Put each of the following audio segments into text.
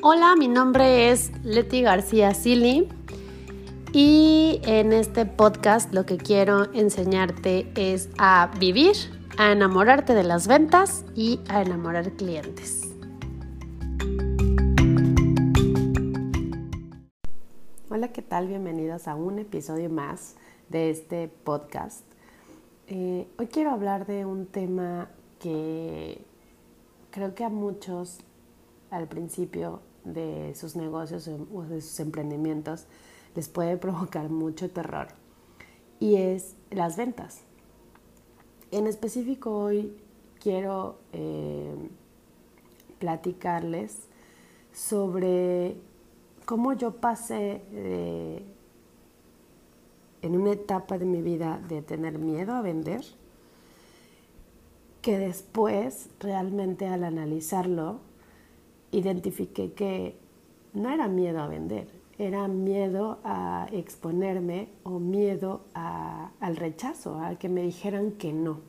Hola, mi nombre es Leti García Sili y en este podcast lo que quiero enseñarte es a vivir, a enamorarte de las ventas y a enamorar clientes. Hola, ¿qué tal? Bienvenidos a un episodio más de este podcast. Eh, hoy quiero hablar de un tema que creo que a muchos al principio de sus negocios o de sus emprendimientos les puede provocar mucho terror y es las ventas. En específico hoy quiero eh, platicarles sobre cómo yo pasé en una etapa de mi vida de tener miedo a vender, que después realmente al analizarlo identifiqué que no era miedo a vender, era miedo a exponerme o miedo al rechazo, a que me dijeran que no.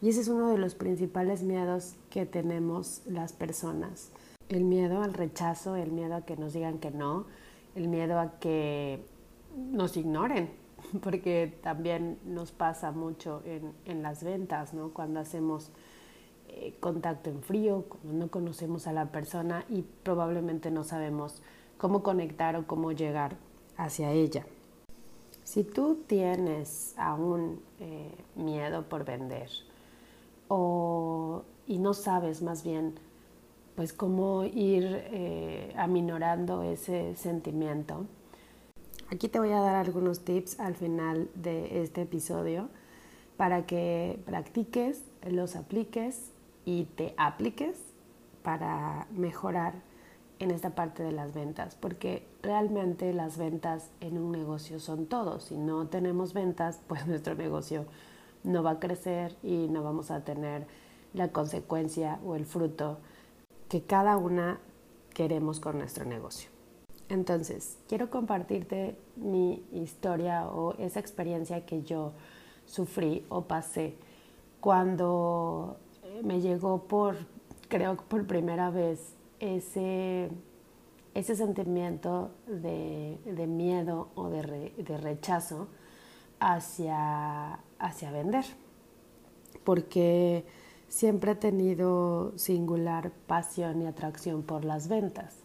Y ese es uno de los principales miedos que tenemos las personas. El miedo al rechazo, el miedo a que nos digan que no, el miedo a que nos ignoren, porque también nos pasa mucho en, en las ventas, ¿no? Cuando hacemos eh, contacto en frío, cuando no conocemos a la persona y probablemente no sabemos cómo conectar o cómo llegar hacia ella. Si tú tienes aún eh, miedo por vender o, y no sabes más bien pues cómo ir eh, aminorando ese sentimiento, aquí te voy a dar algunos tips al final de este episodio para que practiques, los apliques y te apliques para mejorar en esta parte de las ventas, porque realmente las ventas en un negocio son todo. Si no tenemos ventas, pues nuestro negocio no va a crecer y no vamos a tener la consecuencia o el fruto que cada una queremos con nuestro negocio. Entonces, quiero compartirte mi historia o esa experiencia que yo sufrí o pasé cuando llegó por, creo que por primera vez, ese, ese sentimiento de, miedo o de, de rechazo hacia, hacia vender. Porque siempre he tenido singular pasión y atracción por las ventas.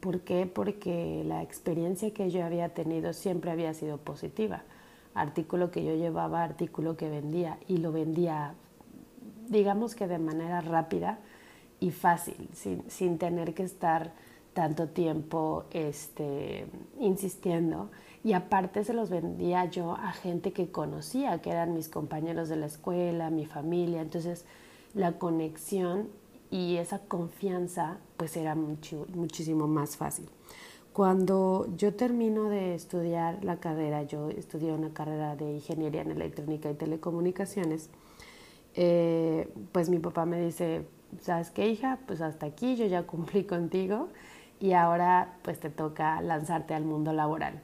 ¿Por qué? Porque la experiencia que yo había tenido siempre había sido positiva. Artículo que yo llevaba, artículo que vendía y lo vendía digamos que de manera rápida y fácil, sin, tener que estar tanto tiempo este, insistiendo. Y aparte se los vendía yo a gente que conocía, que eran mis compañeros de la escuela, mi familia. Entonces la conexión y esa confianza pues era muchísimo más fácil. Cuando yo termino de estudiar la carrera, yo estudié una carrera de ingeniería en electrónica y telecomunicaciones, eh, pues mi papá me dice, ¿sabes qué hija? Pues hasta aquí yo ya cumplí contigo y ahora pues te toca lanzarte al mundo laboral.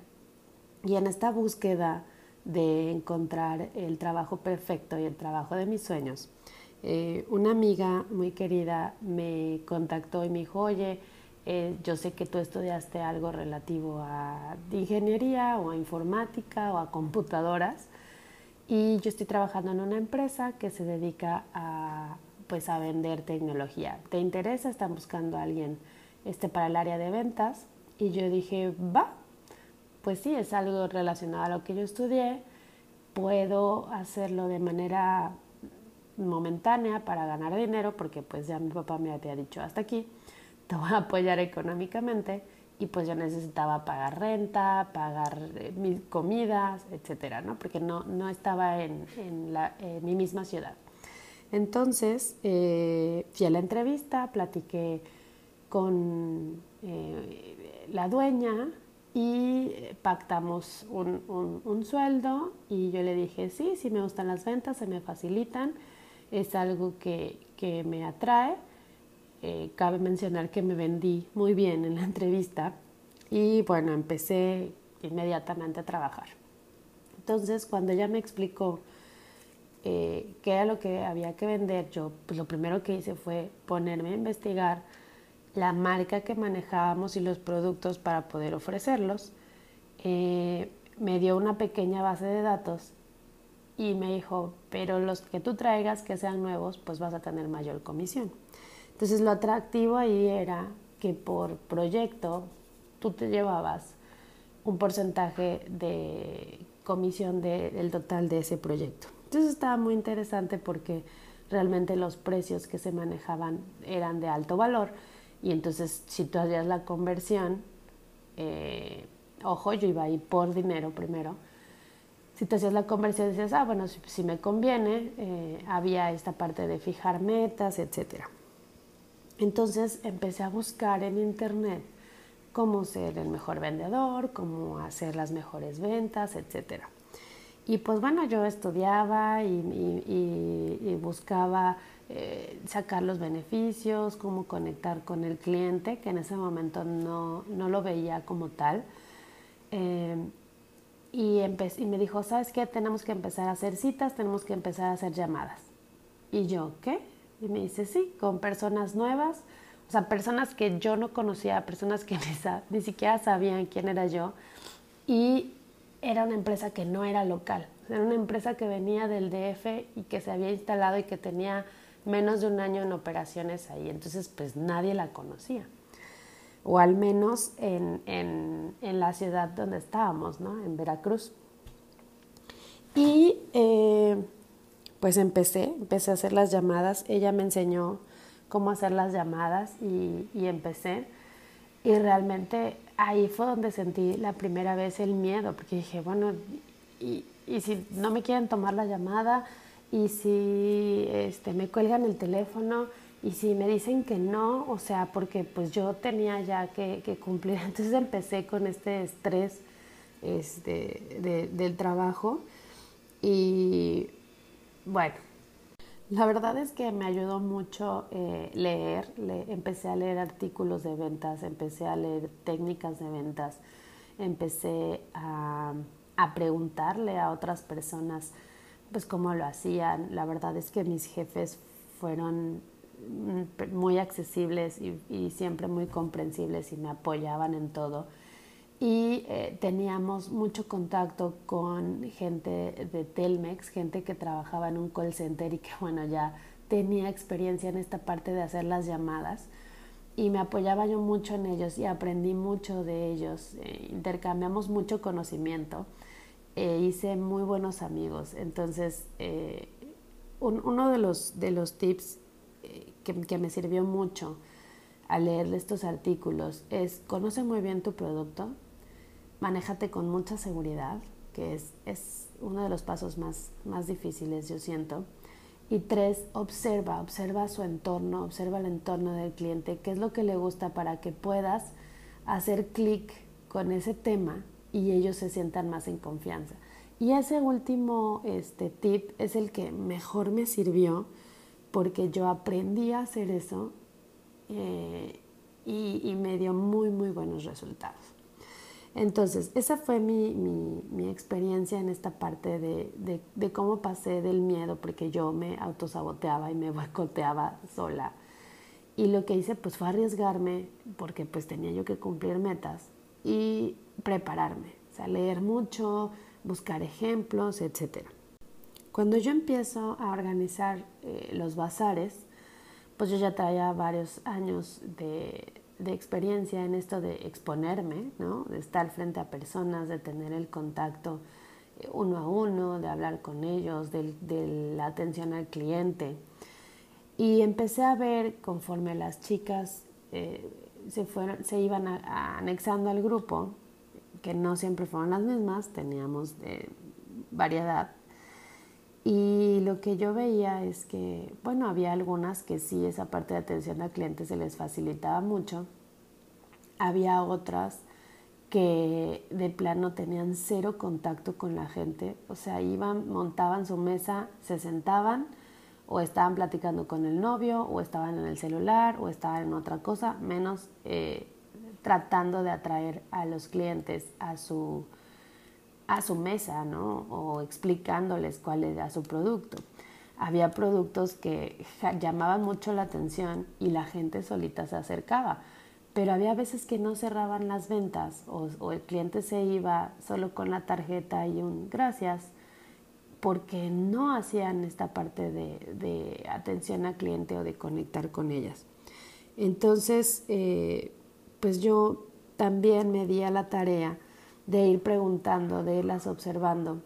Y en esta búsqueda de encontrar el trabajo perfecto y el trabajo de mis sueños, eh, una amiga muy querida me contactó y me dijo, oye, eh, yo sé que tú estudiaste algo relativo a ingeniería o a informática o a computadoras y yo estoy trabajando en una empresa que se dedica a, pues, a vender tecnología. ¿Te interesa? Están buscando a alguien este, para el área de ventas. Y yo dije, va, pues sí, es algo relacionado a lo que yo estudié. Puedo hacerlo de manera momentánea para ganar dinero, porque pues ya mi papá me había dicho hasta aquí, te voy a apoyar económicamente y pues yo necesitaba pagar renta, pagar eh, mis comidas, etcétera, ¿no? Porque no, no estaba en, en, la, mi misma ciudad. Entonces eh, fui a la entrevista, platiqué con eh, la dueña y pactamos un, un, un, sueldo y yo le dije, sí, sí me gustan las ventas, se me facilitan, es algo que, que me atrae eh, cabe mencionar que me vendí muy bien en la entrevista y bueno, empecé inmediatamente a trabajar. Entonces, cuando ella me explicó eh, qué era lo que había que vender, yo pues lo primero que hice fue ponerme a investigar la marca que manejábamos y los productos para poder ofrecerlos. Eh, me dio una pequeña base de datos y me dijo, pero los que tú traigas que sean nuevos, pues vas a tener mayor comisión. Entonces lo atractivo ahí era que por proyecto tú te llevabas un porcentaje de comisión del total de ese proyecto. Entonces estaba muy interesante porque realmente los precios que se manejaban eran de alto valor y entonces si tú hacías la conversión, eh, ojo, yo iba ahí por dinero primero, si te hacías la conversión decías, ah, bueno, si, me conviene, eh, había esta parte de fijar metas, etc. Entonces empecé a buscar en internet cómo ser el mejor vendedor, cómo hacer las mejores ventas, etc. Y pues bueno, yo estudiaba y, buscaba eh, sacar los beneficios, cómo conectar con el cliente, que en ese momento no, lo veía como tal. Eh, y, y me dijo, ¿sabes qué? Tenemos que empezar a hacer citas, tenemos que empezar a hacer llamadas. Y yo, ¿qué? Y me dice, sí, con personas nuevas, o sea, personas que yo no conocía, personas que ni, siquiera sabían quién era yo. Y era una empresa que no era local, era una empresa que venía del DF y que se había instalado y que tenía menos de un año en operaciones ahí. Entonces, pues nadie la conocía o al menos en, en, la ciudad donde estábamos, ¿no? En Veracruz. Y eh, pues empecé, empecé a hacer las llamadas, ella me enseñó cómo hacer las llamadas y, y empecé. Y realmente ahí fue donde sentí la primera vez el miedo, porque dije, bueno, y, y si no me quieren tomar la llamada, y si este, me cuelgan el teléfono, y si me dicen que no, o sea, porque pues yo tenía ya que, cumplir, entonces empecé con este estrés este, del trabajo. Y bueno, la verdad es que me ayudó mucho eh, leer, empecé a leer artículos de ventas, empecé a leer técnicas de ventas, empecé a, a preguntarle a otras personas pues cómo lo hacían. La verdad es que mis jefes fueron Mm, muy accesibles y, siempre muy comprensibles y me apoyaban en todo. Y eh, teníamos mucho contacto con gente de Telmex, gente que trabajaba en un call center y que bueno, ya tenía experiencia en esta parte de hacer las llamadas y me apoyaba yo mucho en ellos y aprendí mucho de ellos, eh, intercambiamos mucho conocimiento, e hice muy buenos amigos. Entonces, uno de los, de los tips que, me sirvió mucho al leer estos artículos es conoce muy bien tu producto, manéjate con mucha seguridad, que es, es uno de los pasos más, más difíciles, yo siento. Y tres, observa, observa su entorno, observa el entorno del cliente, qué es lo que le gusta para que puedas hacer clic con ese tema y ellos se sientan más en confianza. Y ese último este, tip es el que mejor me sirvió porque yo aprendí a hacer eso eh, y, me dio muy, muy buenos resultados. Entonces, esa fue mi, mi, experiencia en esta parte de, de, cómo pasé del miedo, porque yo me autosaboteaba y me boicoteaba sola. Y lo que hice pues fue arriesgarme, porque pues tenía yo que cumplir metas y prepararme, o sea, leer mucho, buscar ejemplos, etcétera. Cuando yo empiezo a organizar eh, los bazares, pues yo ya traía varios años de, experiencia en esto de exponerme, ¿no? de estar frente a personas, de tener el contacto eh, uno a uno, de hablar con ellos, de, la atención al cliente. Y empecé a ver conforme las chicas eh, se, fueron, se iban anexando al grupo, que no siempre fueron las mismas, teníamos variedad y lo que yo veía es que, bueno, había algunas que sí, esa parte de atención al cliente se les facilitaba mucho. Había otras que de plano tenían cero contacto con la gente. O sea, iban, montaban su mesa, se sentaban o estaban platicando con el novio o estaban en el celular o estaban en otra cosa, menos eh, tratando de atraer a los clientes a su, a su mesa, ¿no? O explicándoles cuál era su producto. había productos que llamaban mucho la atención y la gente solita se acercaba. Pero había veces que no cerraban las ventas o, el cliente se iba solo con la tarjeta y un gracias porque no hacían esta parte de, atención al cliente o de conectar con ellas. Entonces, eh, pues yo también me di a la tarea de ir preguntando, de irlas observando.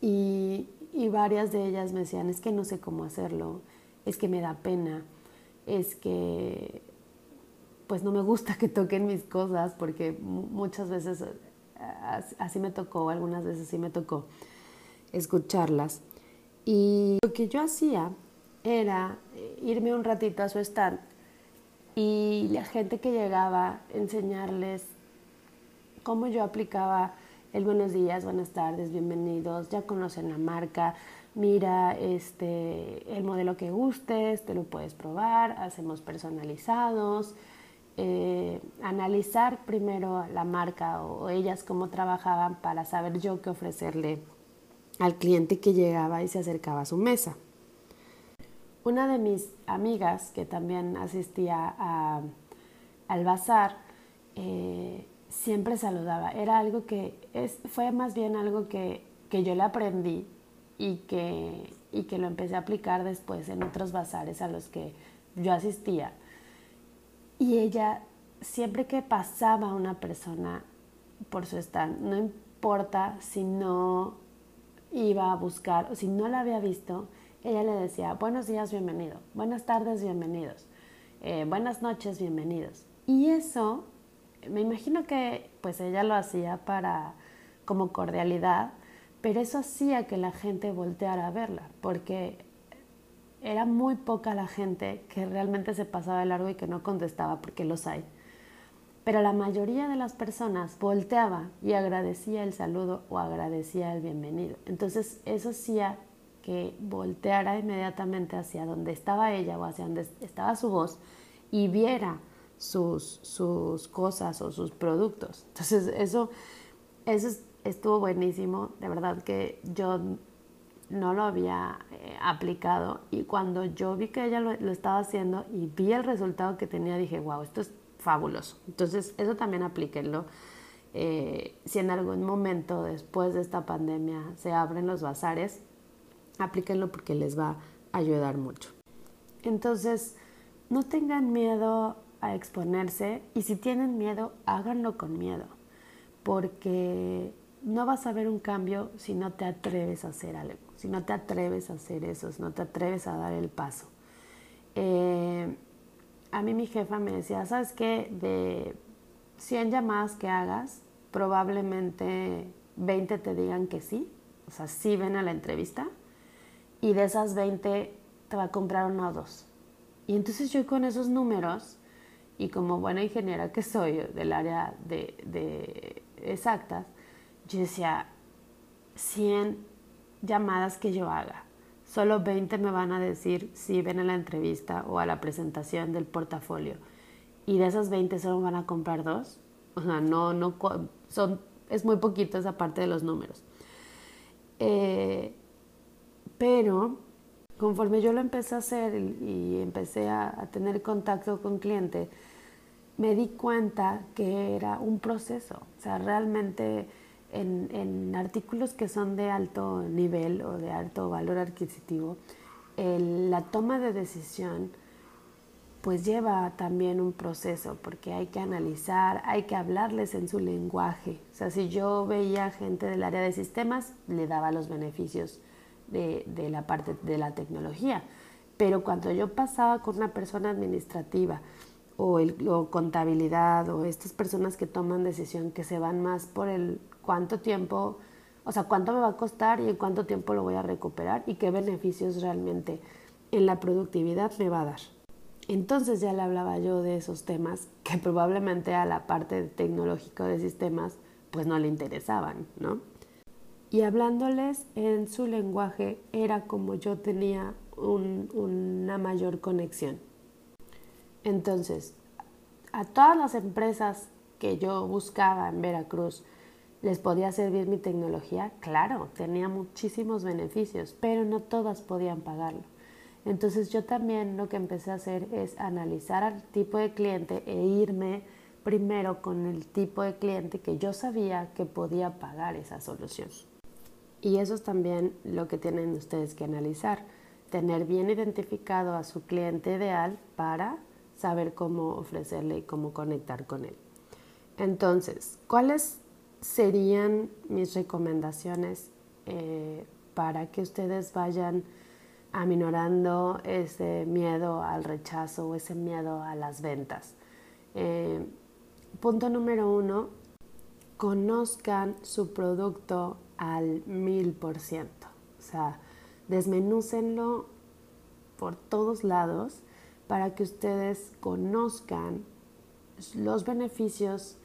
Y, y varias de ellas me decían, es que no sé cómo hacerlo, es que me da pena, es que pues no me gusta que toquen mis cosas porque muchas veces así me tocó, algunas veces sí me tocó escucharlas. Y lo que yo hacía era irme un ratito a su stand y la gente que llegaba enseñarles cómo yo aplicaba el buenos días, buenas tardes, bienvenidos, ya conocen la marca, mira este, el modelo que gustes, te lo puedes probar, hacemos personalizados, eh, analizar primero la marca o, ellas cómo trabajaban para saber yo qué ofrecerle al cliente que llegaba y se acercaba a su mesa. Una de mis amigas que también asistía al bazar, eh, siempre saludaba. Era algo que es, fue más bien algo que, que yo le aprendí y que, y que lo empecé a aplicar después en otros bazares a los que yo asistía. Y ella, siempre que pasaba una persona por su stand, no importa si no iba a buscar o si no la había visto, ella le decía, buenos días, bienvenido, buenas tardes, bienvenidos, eh, buenas noches, bienvenidos. Y eso me imagino que pues ella lo hacía para como cordialidad, pero eso hacía que la gente volteara a verla, porque era muy poca la gente que realmente se pasaba de largo y que no contestaba, porque los hay. Pero la mayoría de las personas volteaba y agradecía el saludo o agradecía el bienvenido. Entonces eso hacía que volteara inmediatamente hacia donde estaba ella o hacia donde estaba su voz y viera sus, sus cosas o sus productos. Entonces eso, eso estuvo buenísimo, de verdad que yo no lo había eh, aplicado y cuando yo vi que ella lo, estaba haciendo y vi el resultado que tenía, dije, wow, esto es fabuloso. Entonces eso también aplíquenlo. Eh, si en algún momento después de esta pandemia se abren los bazares, aplíquenlo porque les va a ayudar mucho. Entonces, no tengan miedo a exponerse y si tienen miedo, háganlo con miedo, porque no vas a ver un cambio si no te atreves a hacer algo, si no te atreves a hacer eso, si no te atreves a dar el paso. Eh, a mí mi jefa me decía, ¿sabes qué? De 100 llamadas que hagas, probablemente 20 te digan que sí, o sea, sí ven a la entrevista, y de esas 20 te va a comprar uno o dos. Y entonces yo con esos números y como buena ingeniera que soy del área de, exactas, yo decía, 100 llamadas que yo haga, solo 20 me van a decir si ven a la entrevista o a la presentación del portafolio. Y de esas 20 solo van a comprar dos. O sea, no, no, son, es muy poquito esa parte de los números. Eh, pero conforme yo lo empecé a hacer y empecé a, tener contacto con cliente, me di cuenta que era un proceso. O sea, realmente en, artículos que son de alto nivel o de alto valor adquisitivo, la toma de decisión pues lleva también un proceso porque hay que analizar, hay que hablarles en su lenguaje. O sea, si yo veía gente del área de sistemas, le daba los beneficios de, la parte de la tecnología. Pero cuando yo pasaba con una persona administrativa o, el, contabilidad o estas personas que toman decisión que se van más por el cuánto tiempo, o sea, cuánto me va a costar y en cuánto tiempo lo voy a recuperar y qué beneficios realmente en la productividad me va a dar. Entonces ya le hablaba yo de esos temas que probablemente a la parte tecnológica de sistemas pues no le interesaban, ¿no? y hablándoles en su lenguaje era como yo tenía una mayor conexión. Entonces, a todas las empresas que yo buscaba en Veracruz ¿Les podía servir mi tecnología? Claro, tenía muchísimos beneficios, pero no todas podían pagarlo. Entonces yo también lo que empecé a hacer es analizar al tipo de cliente e irme primero con el tipo de cliente que yo sabía que podía pagar esa solución. Y eso es también lo que tienen ustedes que analizar, tener bien identificado a su cliente ideal para saber cómo ofrecerle y cómo conectar con él. Entonces, ¿cuáles serían mis recomendaciones eh, para que ustedes vayan aminorando ese miedo al rechazo o ese miedo a las ventas? Eh, punto número uno, conozcan su producto al mil por ciento. O sea, desmenúcenlo por todos lados para que ustedes conozcan los beneficios,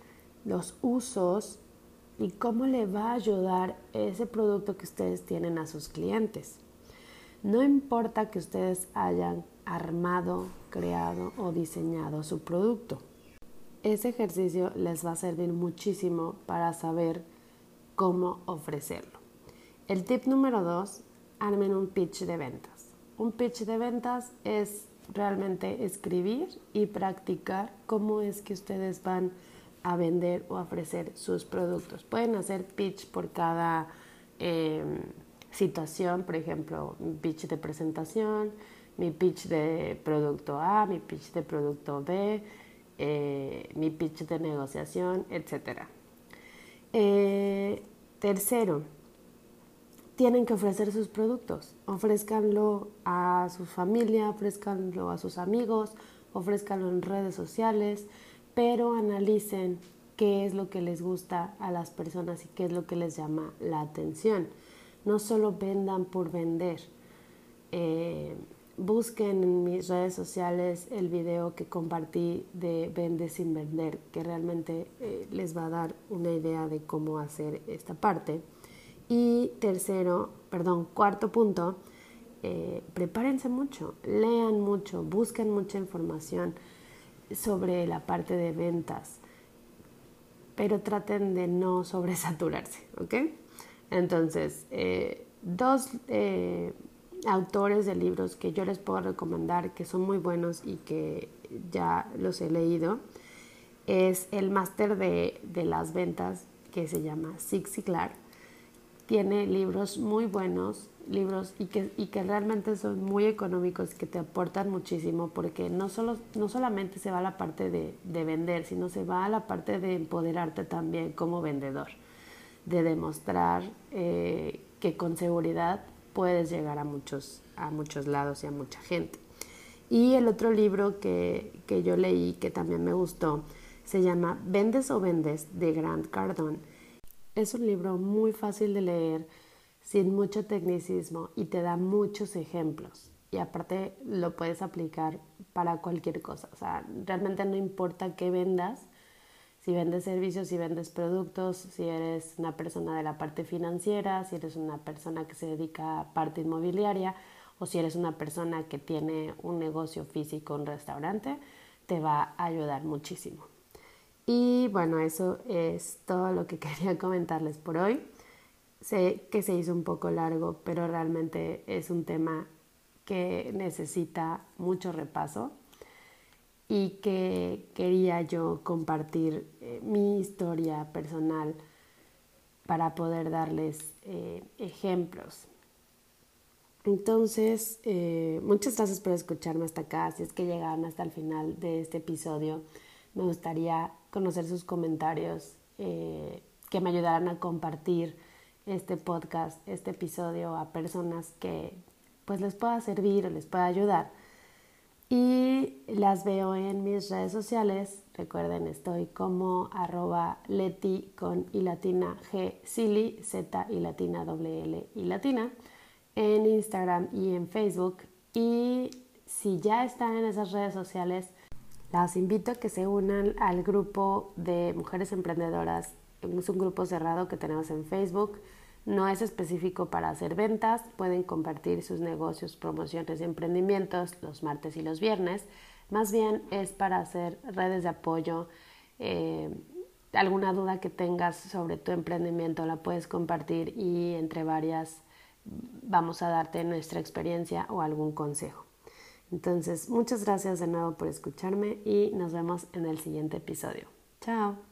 los usos y cómo le va a ayudar ese producto que ustedes tienen a sus clientes. No importa que ustedes hayan armado, creado o diseñado su producto. Ese ejercicio les va a servir muchísimo para saber cómo ofrecerlo. El tip número dos, armen un pitch de ventas. Un pitch de ventas es realmente escribir y practicar cómo es que ustedes van a vender o ofrecer sus productos. Pueden hacer pitch por cada em, situación, por ejemplo, mi pitch de presentación, mi pitch de producto A, mi pitch de producto B, eh, mi pitch de negociación, etc. Eh, tercero, tienen que ofrecer sus productos. Ofrezcanlo a su familia, ofrezcanlo a sus amigos, ofrezcanlo en redes sociales, pero analicen qué es lo que les gusta a las personas y qué es lo que les llama la atención. No solo vendan por vender. Eh, busquen en mis redes sociales el video que compartí de Vende sin vender, que realmente eh, les va a dar una idea de cómo hacer esta parte. Y tercero, perdón, cuarto punto, eh, prepárense mucho, lean mucho, busquen mucha información sobre la parte de ventas, pero traten de no sobresaturarse, ¿ok? Entonces, eh, dos eh, autores de libros que yo les puedo recomendar que son muy buenos y que ya los he leído es el máster de, de las ventas que se llama Zig Ziglar tiene libros muy buenos, libros y que, y que realmente son muy económicos, que te aportan muchísimo, porque no, solo, no solamente se va a la parte de, vender, sino se va a la parte de empoderarte también como vendedor, de demostrar eh, que con seguridad puedes llegar a muchos, a muchos lados y a mucha gente. Y el otro libro que, que yo leí, que también me gustó, se llama Vendes o Vendes de Grant Cardone es un libro muy fácil de leer, sin mucho tecnicismo y te da muchos ejemplos. Y aparte lo puedes aplicar para cualquier cosa. O sea, realmente no importa qué vendas, si vendes servicios, si vendes productos, si eres una persona de la parte financiera, si eres una persona que se dedica a parte inmobiliaria o si eres una persona que tiene un negocio físico, un restaurante, te va a ayudar muchísimo. Y bueno, eso es todo lo que quería comentarles por hoy. Sé que se hizo un poco largo, pero realmente es un tema que necesita mucho repaso y que quería yo compartir eh, mi historia personal para poder darles eh, ejemplos. Entonces, eh, muchas gracias por escucharme hasta acá. Si es que llegaron hasta el final de este episodio, me gustaría conocer sus comentarios, eh, que me ayudaran a compartir este podcast, este episodio a personas que pues les pueda servir o les pueda ayudar. Y las veo en mis redes sociales. Recuerden, estoy como arroba leti con y latina g silly z y latina w l y latina en Instagram y en Facebook. Y si ya están en esas redes sociales, las invito a que se unan al grupo de mujeres emprendedoras. Es un grupo cerrado que tenemos en Facebook. No es específico para hacer ventas. Pueden compartir sus negocios, promociones y emprendimientos los martes y los viernes. Más bien es para hacer redes de apoyo, eh, alguna duda que tengas sobre tu emprendimiento la puedes compartir y entre varias vamos a darte nuestra experiencia o algún consejo. Entonces, muchas gracias de nuevo por escucharme y nos vemos en el siguiente episodio. Chao.